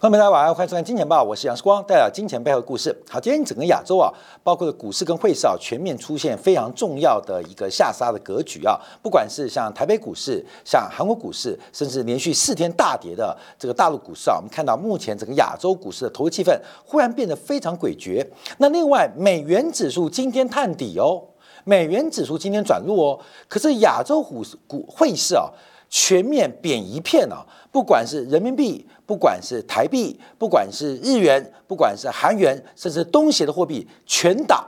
朋友们，大家晚上好，欢迎收看《金钱报》，我是杨世光，带来金钱背后的故事。好，今天整个亚洲啊，包括的股市跟汇市啊，全面出现非常重要的一个下杀的格局啊。不管是像台北股市、像韩国股市，甚至连续四天大跌的这个大陆股市啊，我们看到目前整个亚洲股市的投资气氛忽然变得非常诡谲。那另外，美元指数今天探底哦，美元指数今天转弱哦，可是亚洲股股汇市啊。全面贬一片啊！不管是人民币，不管是台币，不管是日元，不管是韩元，甚至东协的货币，全倒。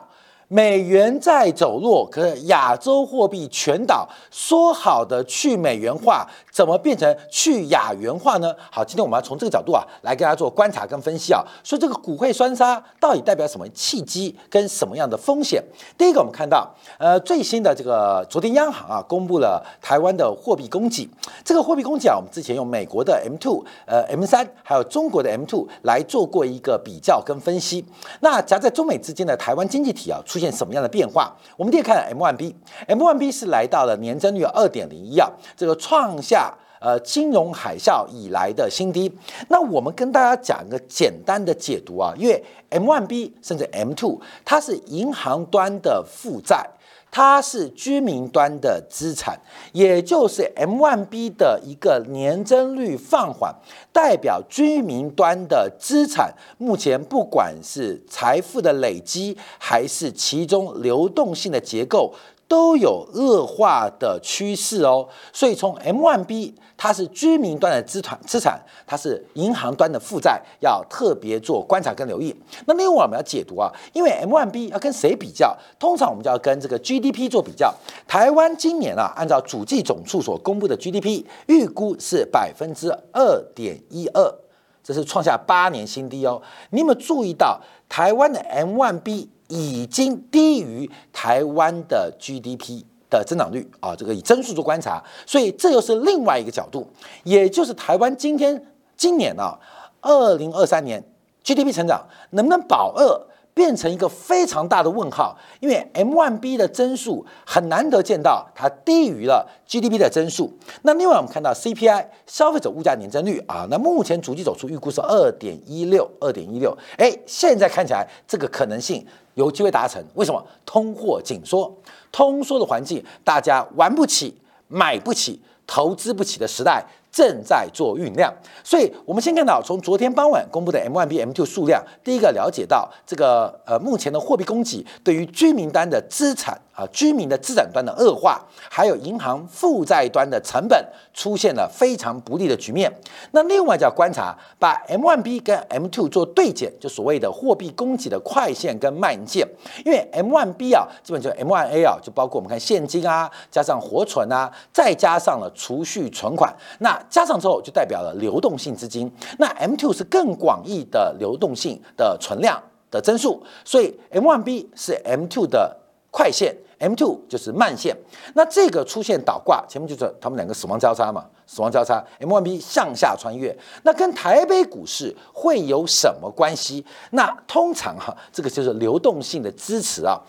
美元在走弱，可是亚洲货币全倒。说好的去美元化，怎么变成去亚元化呢？好，今天我们要从这个角度啊，来给大家做观察跟分析啊。说这个股汇双杀到底代表什么契机跟什么样的风险？第一个，我们看到呃最新的这个昨天央行啊公布了台湾的货币供给。这个货币供给啊，我们之前用美国的 M two 呃 M 三，还有中国的 M two 来做过一个比较跟分析。那夹在中美之间的台湾经济体啊出。现什么样的变化？我们第一看 M1B，M1B 是来到了年增率二点零一啊，这个创下呃金融海啸以来的新低。那我们跟大家讲一个简单的解读啊，因为 M1B 甚至 M2，它是银行端的负债。它是居民端的资产，也就是 M1B 的一个年增率放缓，代表居民端的资产目前不管是财富的累积，还是其中流动性的结构。都有恶化的趋势哦，所以从 M1B 它是居民端的资产，资产它是银行端的负债，要特别做观察跟留意。那另外我们要解读啊，因为 M1B 要跟谁比较？通常我们就要跟这个 GDP 做比较。台湾今年啊，按照主计总处所公布的 GDP 预估是百分之二点一二，这是创下八年新低哦。你有没有注意到台湾的 M1B？已经低于台湾的 GDP 的增长率啊，这个以增速做观察，所以这又是另外一个角度，也就是台湾今天今年啊，二零二三年 GDP 成长能不能保二？变成一个非常大的问号，因为 M1B 的增速很难得见到，它低于了 GDP 的增速。那另外我们看到 CPI 消费者物价年增率啊，那目前逐季走出预估是二点一六，二点一六。哎，现在看起来这个可能性有机会达成。为什么？通货紧缩，通缩的环境，大家玩不起，买不起。投资不起的时代正在做酝酿，所以我们先看到从昨天傍晚公布的 M1B、M2 数量，第一个了解到这个呃目前的货币供给对于居民端的资产啊居民的资产端的恶化，还有银行负债端的成本出现了非常不利的局面。那另外就要观察，把 M1B 跟 M2 做对减，就所谓的货币供给的快线跟慢线，因为 M1B 啊基本就 M1A 啊就包括我们看现金啊，加上活存啊，再加上了。储蓄存款，那加上之后就代表了流动性资金。那 M2 是更广义的流动性的存量的增速，所以 M1B 是 M2 的快线，M2 就是慢线。那这个出现倒挂，前面就是他们两个死亡交叉嘛，死亡交叉，M1B 向下穿越，那跟台北股市会有什么关系？那通常哈，这个就是流动性的支持啊。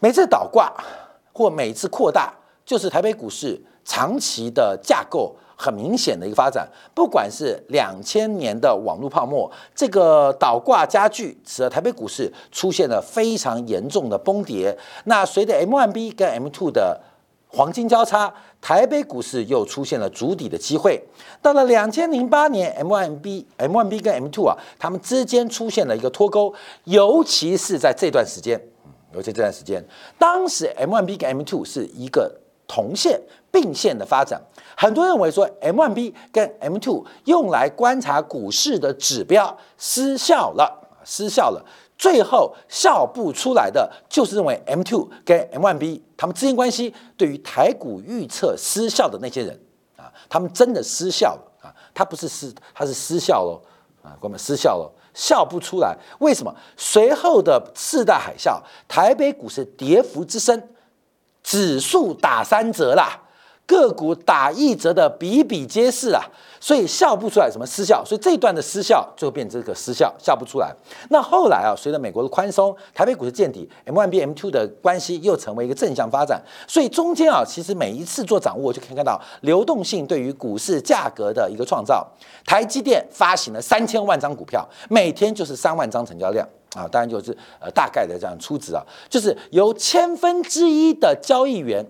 每次倒挂或每次扩大，就是台北股市。长期的架构很明显的一个发展，不管是两千年的网络泡沫，这个倒挂加剧，使得台北股市出现了非常严重的崩跌。那随着 M1B 跟 M2 的黄金交叉，台北股市又出现了筑底的机会。到了两千零八年，M1B、M1B 跟 M2 啊，它们之间出现了一个脱钩，尤其是在这段时间，尤其这段时间，当时 M1B 跟 M2 是一个。同线并线的发展，很多人认为说 M1B 跟 M2 用来观察股市的指标失效了，失效了，最后效不出来的就是认为 M2 跟 M1B 他们之间关系对于台股预测失效的那些人啊，他们真的失效了啊，他不是失，他是失效喽啊，我们失效了，笑不出来，为什么？随后的四大海啸，台北股市跌幅之深。指数打三折啦，个股打一折的比比皆是啊，所以笑不出来什么失效，所以这一段的失效就变成这个失效，笑不出来。那后来啊，随着美国的宽松，台北股市见底，M one B M two 的关系又成为一个正向发展，所以中间啊，其实每一次做掌握就可以看到流动性对于股市价格的一个创造。台积电发行了三千万张股票，每天就是三万张成交量。啊，当然就是呃大概的这样初值啊，就是由千分之一的交易员，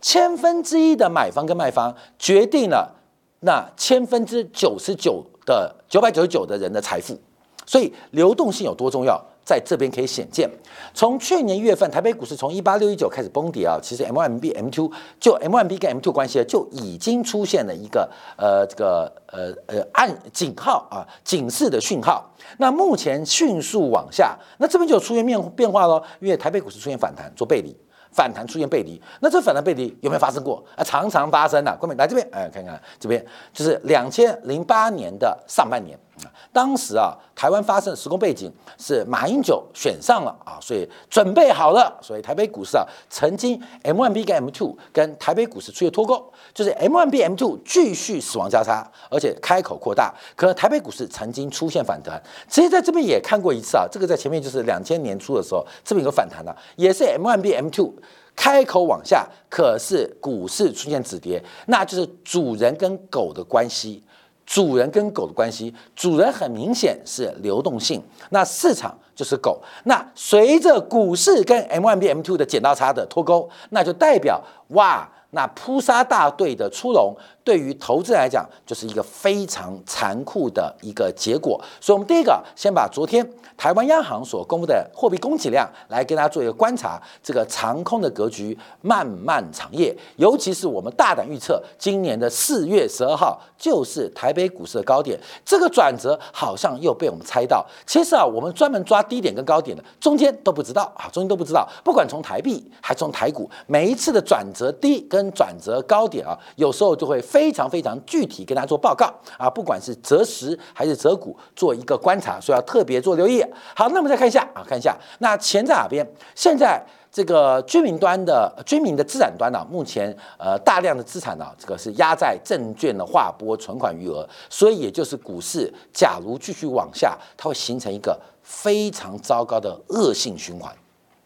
千分之一的买方跟卖方决定了那千分之九十九的九百九十九的人的财富，所以流动性有多重要？在这边可以显见，从去年一月份台北股市从一八六一九开始崩跌啊，其实 M one B M two 就 M one B 跟 M two 关系就已经出现了一个呃这个呃呃暗警号啊警示的讯号。那目前迅速往下，那这边就出现变变化喽，因为台北股市出现反弹做背离，反弹出现背离，那这反弹背离有没有发生过啊？常常发生啊。各位来这边哎看看这边就是两千零八年的上半年。当时啊，台湾发生的时空背景是马英九选上了啊，所以准备好了，所以台北股市啊，曾经 M1B 跟 M2 跟台北股市出现脱钩，就是 M1B M2 继续死亡交叉，而且开口扩大，可能台北股市曾经出现反弹，其实在这边也看过一次啊，这个在前面就是两千年初的时候，这边有个反弹的，也是 M1B M2 开口往下，可是股市出现止跌，那就是主人跟狗的关系。主人跟狗的关系，主人很明显是流动性，那市场就是狗。那随着股市跟 mmbm two 的剪刀差的脱钩，那就代表哇。那扑杀大队的出笼，对于投资来讲，就是一个非常残酷的一个结果。所以，我们第一个先把昨天台湾央行所公布的货币供给量来跟大家做一个观察，这个长空的格局漫漫长夜，尤其是我们大胆预测，今年的四月十二号就是台北股市的高点，这个转折好像又被我们猜到。其实啊，我们专门抓低点跟高点的，中间都不知道啊，中间都不知道。不管从台币还是从台股，每一次的转折低跟转折高点啊，有时候就会非常非常具体跟大家做报告啊，不管是择时还是择股，做一个观察，所以要特别做留意。好，那我们再看一下啊，看一下那钱在哪边？现在这个居民端的居民的资产端呢，目前呃大量的资产呢，这个是压在证券的划拨存款余额，所以也就是股市假如继续往下，它会形成一个非常糟糕的恶性循环，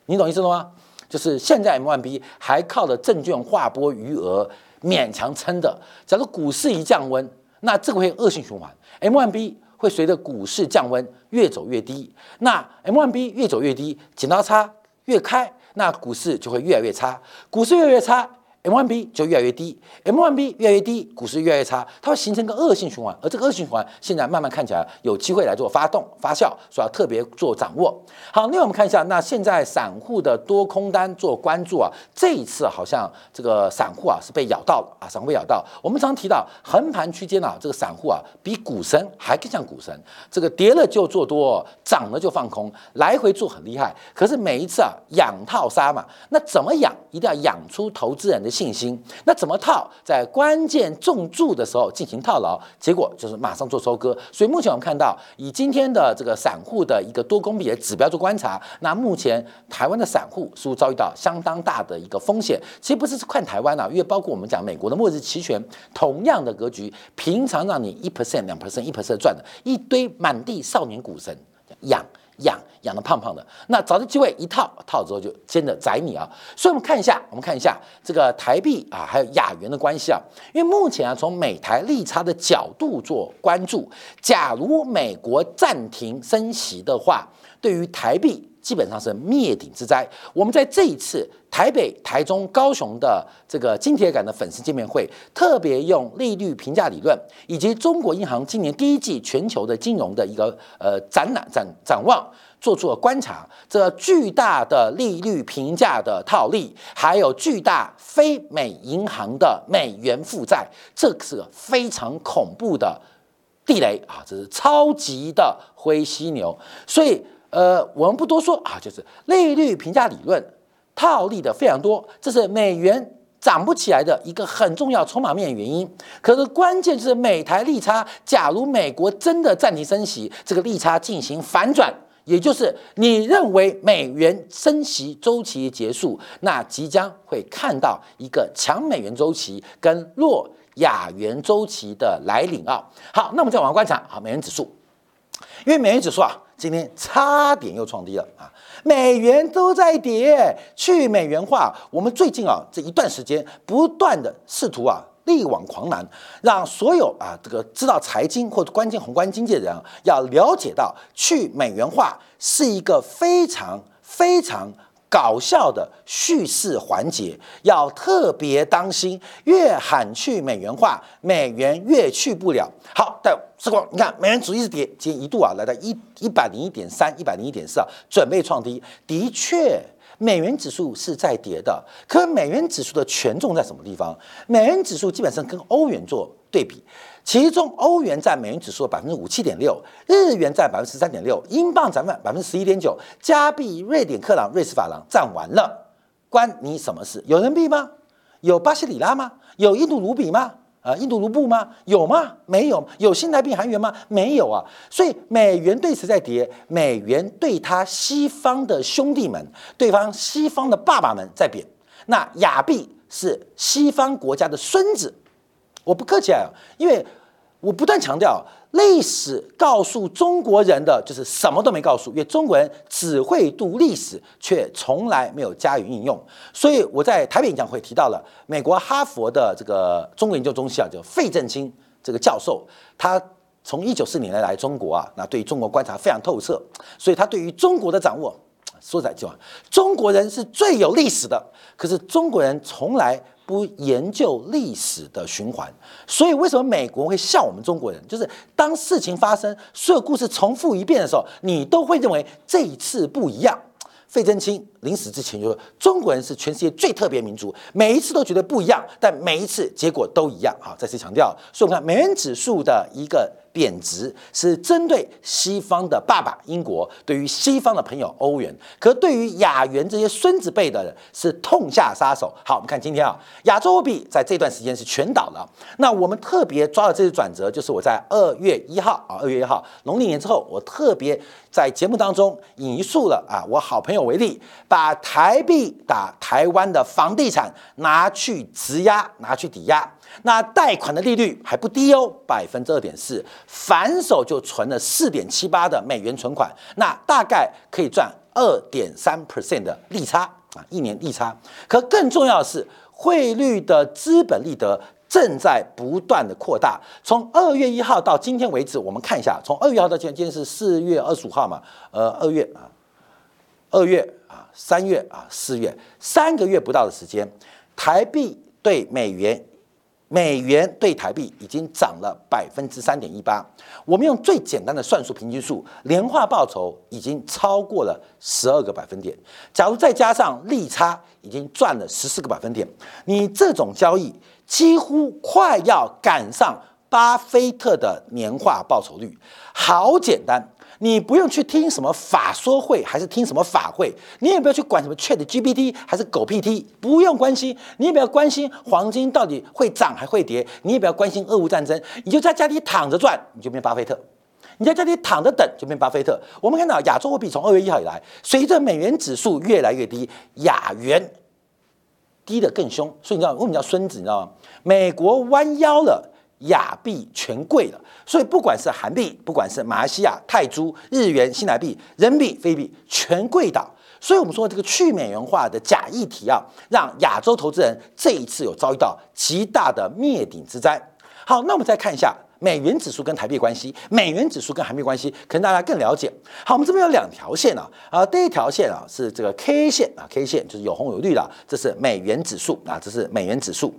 你懂意思了吗？就是现在 M1B 还靠着证券划拨余额勉强撑的，假如股市一降温，那这个会恶性循环，M1B 会随着股市降温越走越低，那 M1B 越走越低，剪刀差越开，那股市就会越来越差，股市越来越差。M1B 就越来越低，M1B 越来越低，股市越来越差，它会形成一个恶性循环。而这个恶性循环现在慢慢看起来有机会来做发动发酵，所以要特别做掌握。好，另外我们看一下，那现在散户的多空单做关注啊，这一次好像这个散户啊是被咬到了啊，散户被咬到。我们常提到横盘区间啊，这个散户啊比股神还更像股神，这个跌了就做多，涨了就放空，来回做很厉害。可是每一次啊养套杀嘛，那怎么养？一定要养出投资人的。信心，那怎么套？在关键重注的时候进行套牢，结果就是马上做收割。所以目前我们看到，以今天的这个散户的一个多空比的指标做观察，那目前台湾的散户似乎遭遇到相当大的一个风险。其实不是看台湾啊，因为包括我们讲美国的末日期权，同样的格局，平常让你一 percent、两 percent、一 percent 赚的一堆满地少年股神养。养养的胖胖的，那找的机会一套套之后就真的宰你啊！所以我们看一下，我们看一下这个台币啊，还有亚元的关系啊。因为目前啊，从美台利差的角度做关注，假如美国暂停升息的话，对于台币基本上是灭顶之灾。我们在这一次台北、台中、高雄的这个金铁杆的粉丝见面会，特别用利率评价理论以及中国银行今年第一季全球的金融的一个呃展览展展望。做出了观察，这巨大的利率评价的套利，还有巨大非美银行的美元负债，这是个非常恐怖的地雷啊！这是超级的灰犀牛。所以，呃，我们不多说啊，就是利率评价理论套利的非常多，这是美元涨不起来的一个很重要筹码面原因。可是关键就是美台利差，假如美国真的暂停升息，这个利差进行反转。也就是你认为美元升息周期结束，那即将会看到一个强美元周期跟弱亚元周期的来临啊。好，那我们再往下观察，好，美元指数，因为美元指数啊，今天差点又创低了啊，美元都在跌，去美元化。我们最近啊这一段时间不断的试图啊。力挽狂澜，让所有啊这个知道财经或者关键宏观经济的人啊要了解到，去美元化是一个非常非常搞笑的叙事环节，要特别当心。越喊去美元化，美元越去不了。好，但时光，你看美元主一直跌，今天一度啊来到一一百零一点三、一百零一点四啊，准备创低，的确。美元指数是在跌的，可美元指数的权重在什么地方？美元指数基本上跟欧元做对比，其中欧元占美元指数的百分之五七点六，日元占百分之十三点六，英镑占百分之十一点九，加币、瑞典克朗、瑞士法郎占完了，关你什么事？有人币吗？有巴西里拉吗？有印度卢比吗？啊，印度卢布吗？有吗？没有。有新台币、韩元吗？没有啊。所以美元对此在跌，美元对它西方的兄弟们、对方西方的爸爸们在贬。那亚币是西方国家的孙子，我不客气啊，因为我不断强调。历史告诉中国人的就是什么都没告诉，因为中国人只会读历史，却从来没有加以应用。所以我在台北演讲会提到了美国哈佛的这个中国研究中心啊，叫费正清这个教授，他从一九四年来中国啊，那对于中国观察非常透彻，所以他对于中国的掌握，说实在话，中国人是最有历史的，可是中国人从来。不研究历史的循环，所以为什么美国会笑我们中国人？就是当事情发生，所有故事重复一遍的时候，你都会认为这一次不一样。费正清临死之前就说：“中国人是全世界最特别民族，每一次都觉得不一样，但每一次结果都一样。”好，再次强调。所以我们看美元指数的一个。贬值是针对西方的爸爸英国，对于西方的朋友欧元，可对于亚元这些孙子辈的人是痛下杀手。好，我们看今天啊，亚洲货币在这段时间是全倒了。那我们特别抓了这次转折，就是我在二月一号啊，二月一号农历年之后，我特别在节目当中引述了啊，我好朋友为例，把台币打台湾的房地产拿去质押，拿去抵押。那贷款的利率还不低哦，百分之二点四，反手就存了四点七八的美元存款，那大概可以赚二点三 percent 的利差啊，一年利差。可更重要的是，汇率的资本利得正在不断的扩大。从二月一号到今天为止，我们看一下，从二月一号到今天，今天是四月二十五号嘛，呃，二月啊，二月啊，三月啊，四月，三个月不到的时间，台币对美元。美元对台币已经涨了百分之三点一八，我们用最简单的算术平均数，年化报酬已经超过了十二个百分点。假如再加上利差，已经赚了十四个百分点。你这种交易几乎快要赶上巴菲特的年化报酬率，好简单。你不用去听什么法说会，还是听什么法会，你也不要去管什么 Chat GPT 还是狗屁 T，不用关心，你也不要关心黄金到底会涨还会跌，你也不要关心俄乌战争，你就在家里躺着赚，你就变巴菲特；你在家里躺着等，就变巴菲特。我们看到亚洲货币从二月一号以来，随着美元指数越来越低，亚元低得更凶，所以你知道为什么叫孙子？你知道吗？美国弯腰了。亚币全贵了，所以不管是韩币，不管是马来西亚泰铢、日元、新台币、人民币、菲币，全贵倒。所以我们说这个去美元化的假议题啊，让亚洲投资人这一次有遭遇到极大的灭顶之灾。好，那我们再看一下美元指数跟台币关系，美元指数跟韩币关系，可能大家更了解。好，我们这边有两条线啊，啊，第一条线啊是这个 K 线啊，K 线就是有红有绿的，这是美元指数啊，这是美元指数。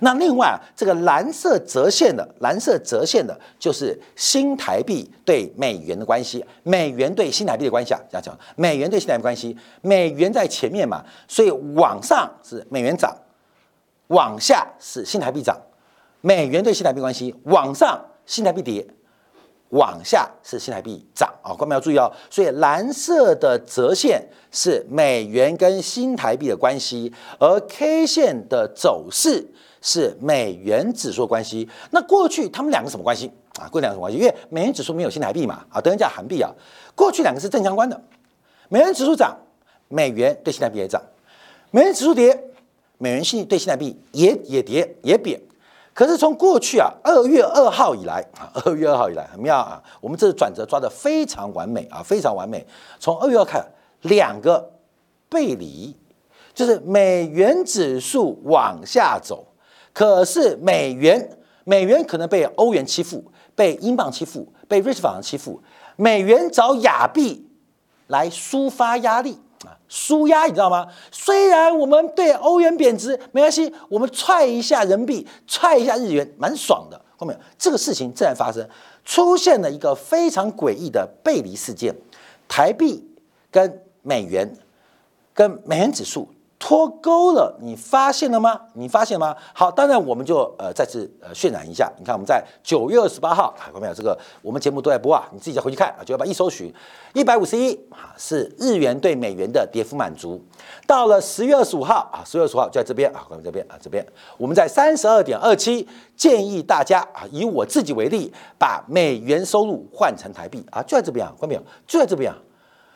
那另外啊，这个蓝色折线的蓝色折线的，就是新台币对美元的关系，美元对新台币的关系啊，这样讲，美元对新台币关系，美元在前面嘛，所以往上是美元涨，往下是新台币涨，美元对新台币关系往上新台币跌，往下是新台币涨啊，观众要注意哦，所以蓝色的折线是美元跟新台币的关系，而 K 线的走势。是美元指数关系，那过去他们两个什么关系？啊，过去两个什么关系？因为美元指数没有新台币嘛，啊，等于叫韩币啊，过去两个是正相关的。美元指数涨，美元对新台币也涨；美元指数跌，美元新对新台币也也跌也贬。可是从过去啊，二月二号以来啊，二月二号以来很妙啊，我们这个转折抓得非常完美啊，非常完美。从二月二看，两个背离，就是美元指数往下走，可是美元美元可能被欧元欺负，被英镑欺负，被瑞士法郎欺负，美元找亚币来抒发压力。啊，舒压你知道吗？虽然我们对欧元贬值没关系，我们踹一下人民币，踹一下日元，蛮爽的。后面这个事情自然发生，出现了一个非常诡异的背离事件，台币跟美元跟美元指数。脱钩了，你发现了吗？你发现了吗？好，当然我们就呃再次呃渲染一下。你看我们在九月二十八号，看到没有？这个我们节目都在播啊，你自己再回去看啊。九月八一搜寻一百五十一啊，是日元对美元的跌幅满足。到了十月二十五号啊，十月二十五号就在这边啊，关面这边啊，这边我们在三十二点二七，建议大家啊，以我自己为例，把美元收入换成台币啊，就在这边啊，关没有？就在这边啊。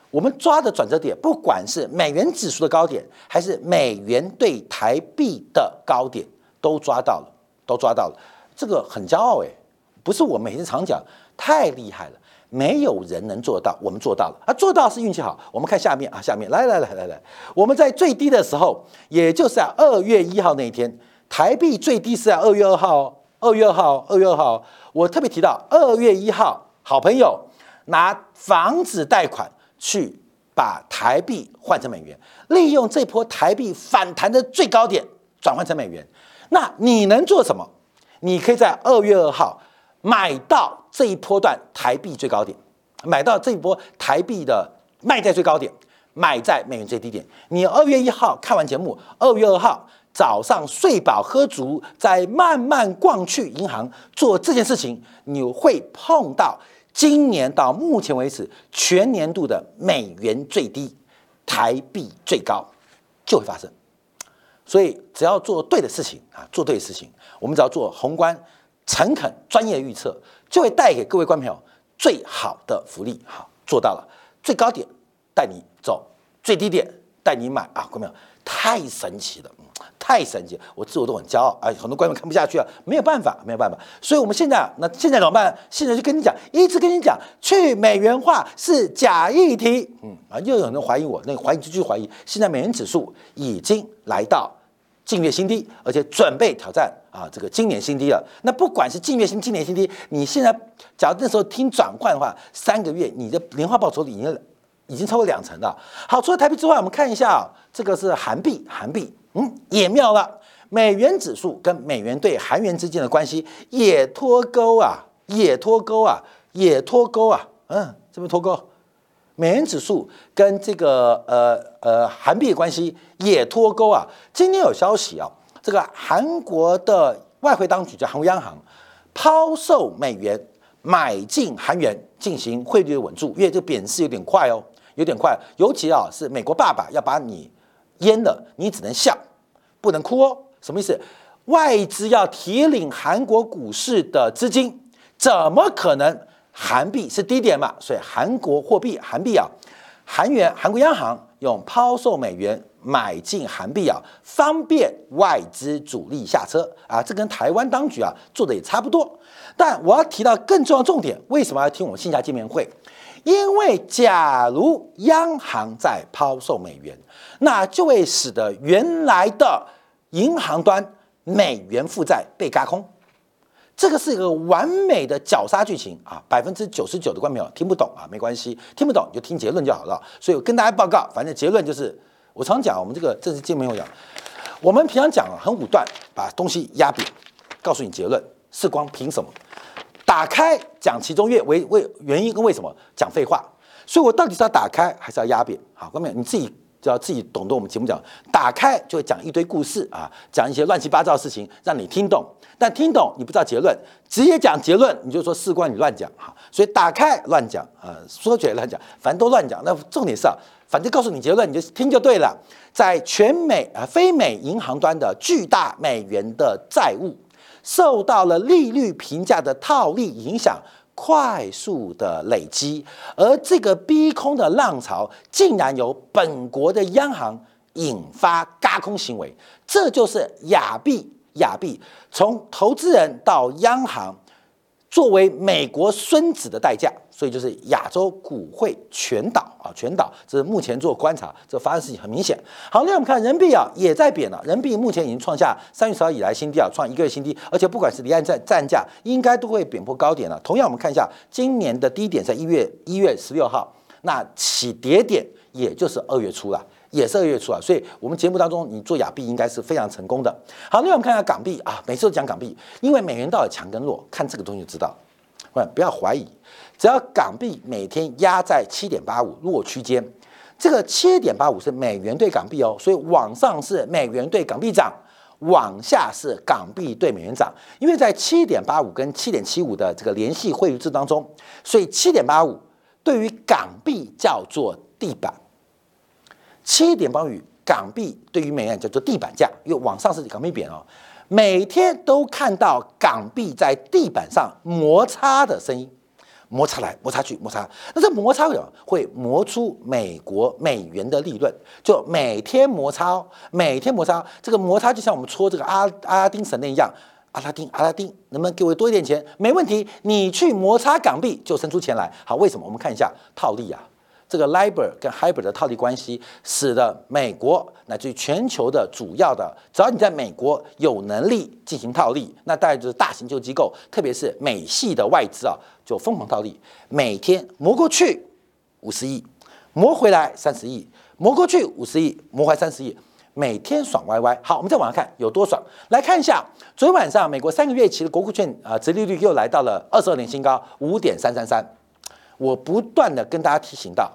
我们抓的转折点，不管是美元指数的高点，还是美元对台币的高点，都抓到了，都抓到了。这个很骄傲诶，不是我每天常讲，太厉害了，没有人能做到，我们做到了啊！做到是运气好。我们看下面啊，下面来来来来来，我们在最低的时候，也就是在二月一号那一天，台币最低是在二月二号哦，二月二号，二月二号。我特别提到二月一号，好朋友拿房子贷款。去把台币换成美元，利用这波台币反弹的最高点转换成美元。那你能做什么？你可以在二月二号买到这一波段台币最高点，买到这一波台币的卖在最高点，买在美元最低点。你二月一号看完节目，二月二号早上睡饱喝足，再慢慢逛去银行做这件事情，你会碰到。今年到目前为止，全年度的美元最低，台币最高，就会发生。所以只要做对的事情啊，做对的事情，我们只要做宏观、诚恳、专业预测，就会带给各位观众朋友最好的福利。好，做到了最高点带你走，最低点带你买啊，观众朋友太神奇了。太神奇，我自我都很骄傲啊！很多观众看不下去了，没有办法，没有办法。所以我们现在啊，那现在怎么办？现在就跟你讲，一直跟你讲，去美元化是假议题。嗯啊，又有人怀疑我，那怀疑就继续怀疑。现在美元指数已经来到近月新低，而且准备挑战啊这个今年新低了。那不管是近月新、今年新低，你现在假如那时候听转换的话，三个月你的年化报酬已经已经超过两成了。好，除了台币之外，我们看一下啊这个是韩币，韩币。嗯，也妙了。美元指数跟美元对韩元之间的关系也脱钩啊，也脱钩啊，也脱钩啊。嗯，这边脱钩。美元指数跟这个呃呃韩币的关系也脱钩啊。今天有消息啊，这个韩国的外汇当局叫韩国央行抛售美元，买进韩元进行汇率的稳住，因为这贬势有点快哦，有点快。尤其啊是美国爸爸要把你淹了，你只能笑。不能哭哦，什么意思？外资要提领韩国股市的资金，怎么可能？韩币是低点嘛，所以韩国货币韩币啊，韩元韩国央行用抛售美元买进韩币啊，方便外资主力下车啊，这跟台湾当局啊做的也差不多。但我要提到更重要重点，为什么要听我们线下见面会？因为假如央行在抛售美元，那就会使得原来的银行端美元负债被嘎空，这个是一个完美的绞杀剧情啊！百分之九十九的观众朋友听不懂啊，没关系，听不懂你就听结论就好了。所以我跟大家报告，反正结论就是，我常讲我们这个正式见面会讲，我们平常讲很武断，把东西压扁，告诉你结论。是光凭什么？打开讲其中月为为原因跟为什么讲废话，所以我到底是要打开还是要压扁？好，观众你自己就要自己懂得我们节目讲，打开就会讲一堆故事啊，讲一些乱七八糟的事情让你听懂，但听懂你不知道结论，直接讲结论你就说事关你乱讲哈，所以打开乱讲啊，说起来乱讲，反正都乱讲。那重点是啊，反正告诉你结论你就听就对了，在全美啊非美银行端的巨大美元的债务。受到了利率评价的套利影响，快速的累积，而这个逼空的浪潮，竟然由本国的央行引发嘎空行为，这就是亚币亚币从投资人到央行。作为美国孙子的代价，所以就是亚洲股汇全倒啊，全倒。这是目前做观察，这发生事情很明显。好，那我们看人民币啊，也在贬了。人民币目前已经创下三月十号以来新低啊，创一个月新低。而且不管是离岸站战价，应该都会贬破高点了。同样，我们看一下今年的低点在一月一月十六号，那起跌点也就是二月初了。也是二月初啊，所以我们节目当中你做亚币应该是非常成功的。好，那我们看一下港币啊，每次都讲港币，因为美元到底强跟弱，看这个东西就知道。不要怀疑，只要港币每天压在七点八五弱区间，这个七点八五是美元对港币哦，所以往上是美元对港币涨，往下是港币对美元涨。因为在七点八五跟七点七五的这个联系汇率制当中，所以七点八五对于港币叫做地板。七点八五港币对于美元叫做地板价，因为往上是港币贬哦，每天都看到港币在地板上摩擦的声音，摩擦来摩擦去摩擦，那这摩擦么？会磨出美国美元的利润，就每天摩擦，每天摩擦，这个摩擦就像我们搓这个阿阿拉丁神灯一样，阿拉丁阿拉丁，能不能给我多一点钱？没问题，你去摩擦港币就生出钱来。好，为什么？我们看一下套利啊。这个 LIBOR 跟 HIBOR 的套利关系，使得美国乃至于全球的主要的，只要你在美国有能力进行套利，那大概就是大型救机构，特别是美系的外资啊，就疯狂套利，每天磨过去五十亿，磨回来三十亿，磨过去五十亿，磨回三十亿，每天爽歪歪。好，我们再往下看有多爽，来看一下，昨天晚上美国三个月期的国库券啊，殖利率又来到了二十二年新高，五点三三三。我不断的跟大家提醒到，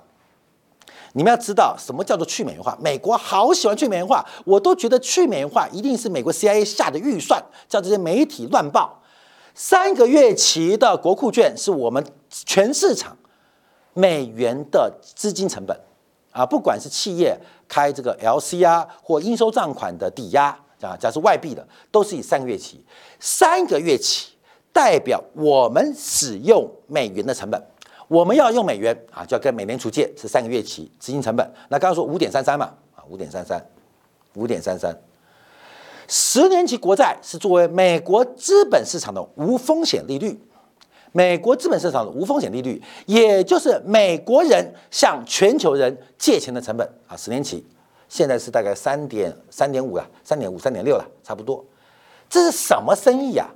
你们要知道什么叫做去美元化。美国好喜欢去美元化，我都觉得去美元化一定是美国 CIA 下的预算，叫这些媒体乱报。三个月期的国库券是我们全市场美元的资金成本啊，不管是企业开这个 LC 啊或应收账款的抵押啊，假如外币的，都是以三个月期。三个月期代表我们使用美元的成本。我们要用美元啊，就要跟美联储借，是三个月期，资金成本。那刚刚说五点三三嘛，啊，五点三三，五点三三，十年期国债是作为美国资本市场的无风险利率，美国资本市场的无风险利率，也就是美国人向全球人借钱的成本啊，十年期现在是大概三点三点五了，三点五、三点六了，差不多。这是什么生意呀？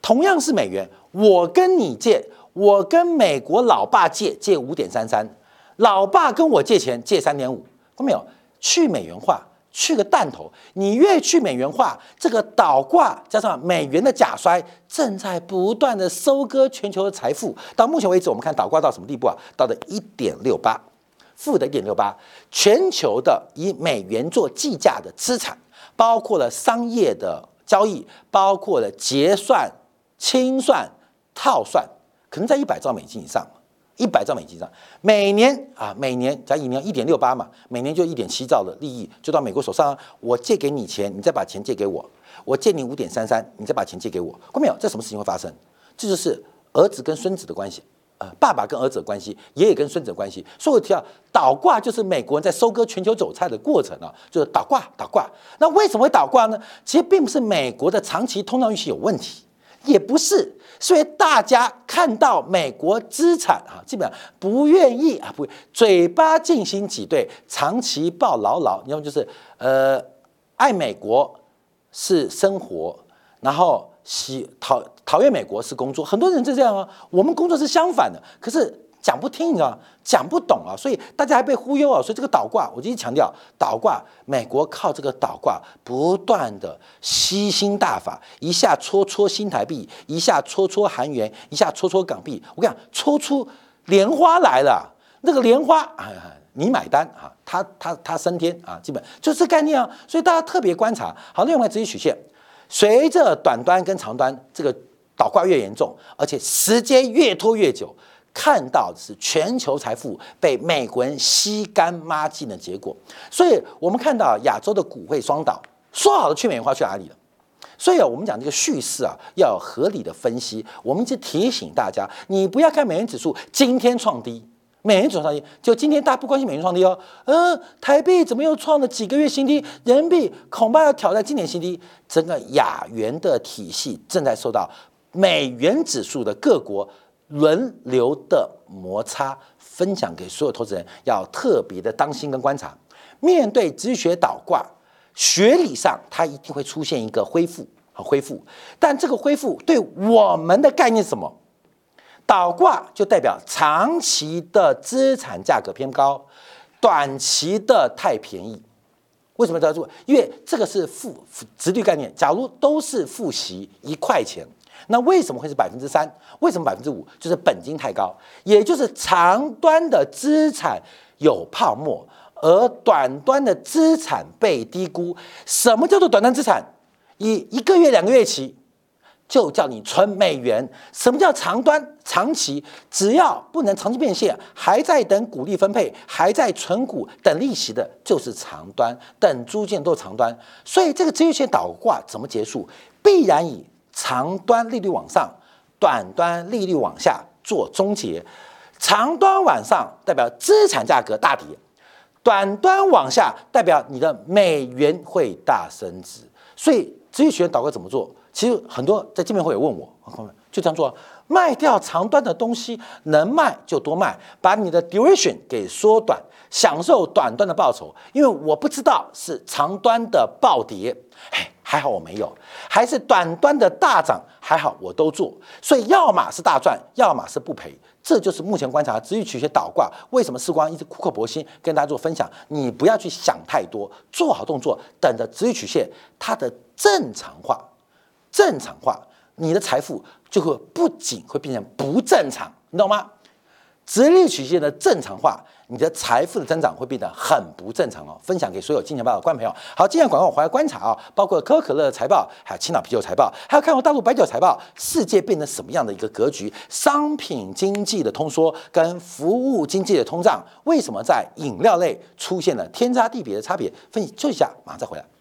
同样是美元，我跟你借。我跟美国老爸借借五点三三，老爸跟我借钱借三点五，看到没有？去美元化，去个弹头！你越去美元化，这个倒挂加上美元的假衰，正在不断的收割全球的财富。到目前为止，我们看倒挂到什么地步啊？到了一点六八，负的一点六八。全球的以美元做计价的资产，包括了商业的交易，包括了结算、清算、套算。可能在一百兆美金以上，一百兆美金以上，每年啊，每年假一年一点六八嘛，每年就一点七兆的利益就到美国手上。我借给你钱，你再把钱借给我，我借你五点三三，你再把钱借给我，看到没有？这什么事情会发生？这就是儿子跟孙子的关系，呃，爸爸跟儿子的关系，爷爷跟孙子的关系。所以我提到倒挂就是美国人在收割全球韭菜的过程啊，就是倒挂倒挂。那为什么会倒挂呢？其实并不是美国的长期通胀预期有问题。也不是，所以大家看到美国资产啊，基本上不愿意啊，不嘴巴进行挤兑，长期抱牢牢。要么就是呃，爱美国是生活，然后喜讨讨厌美国是工作。很多人就这样啊，我们工作是相反的，可是。讲不听，你知道吗？讲不懂啊，所以大家还被忽悠啊。所以这个倒挂，我一直强调，倒挂，美国靠这个倒挂不断的吸星大法，一下戳戳新台币，一下戳戳韩元，一下戳戳港币。我跟你讲，戳出莲花来了，那个莲花，你买单啊？它它它升天啊？基本就这概念啊。所以大家特别观察，好，另外直接曲线，随着短端跟长端这个倒挂越严重，而且时间越拖越久。看到的是全球财富被美国人吸干抹净的结果，所以我们看到亚洲的股汇双倒，说好的去美元化去哪里了？所以啊，我们讲这个叙事啊，要合理的分析。我们一直提醒大家，你不要看美元指数今天创低，美元指数创低，就今天大家不关心美元创低哦。嗯，台币怎么又创了几个月新低？人民币恐怕要挑战今年新低。整个亚元的体系正在受到美元指数的各国轮流的摩擦。分享给所有投资人，要特别的当心跟观察。面对止血倒挂，学理上它一定会出现一个恢复和恢复，但这个恢复对我们的概念是什么？倒挂就代表长期的资产价格偏高，短期的太便宜。为什么要做？因为这个是负直率概念。假如都是复习一块钱。那为什么会是百分之三？为什么百分之五？就是本金太高，也就是长端的资产有泡沫，而短端的资产被低估。什么叫做短端资产？以一个月、两个月期，就叫你存美元。什么叫长端？长期只要不能长期变现，还在等股利分配，还在存股等利息的，就是长端。等租金都是长端。所以这个资金倒挂怎么结束？必然以。长端利率往上，短端利率往下做终结。长端往上代表资产价格大跌，短端往下代表你的美元会大升值。所以，职业学员导购怎么做，其实很多在见面会也问我，就这样做，卖掉长端的东西，能卖就多卖，把你的 duration 给缩短，享受短端的报酬。因为我不知道是长端的暴跌，哎。还好我没有，还是短端的大涨，还好我都做，所以要么是大赚，要么是不赔，这就是目前观察止于曲线倒挂。为什么时光一直苦口婆心跟大家做分享？你不要去想太多，做好动作，等着止于曲线它的正常化，正常化，你的财富就会不仅会变成不正常，你懂吗？直立曲线的正常化，你的财富的增长会变得很不正常哦。分享给所有金钱豹的观众朋友。好，今天广告我回来观察啊，包括可口可乐的财报，还有青岛啤酒财报，还有看过大陆白酒财报，世界变成什么样的一个格局？商品经济的通缩跟服务经济的通胀，为什么在饮料类出现了天差地别的差别？分析就一下，马上再回来。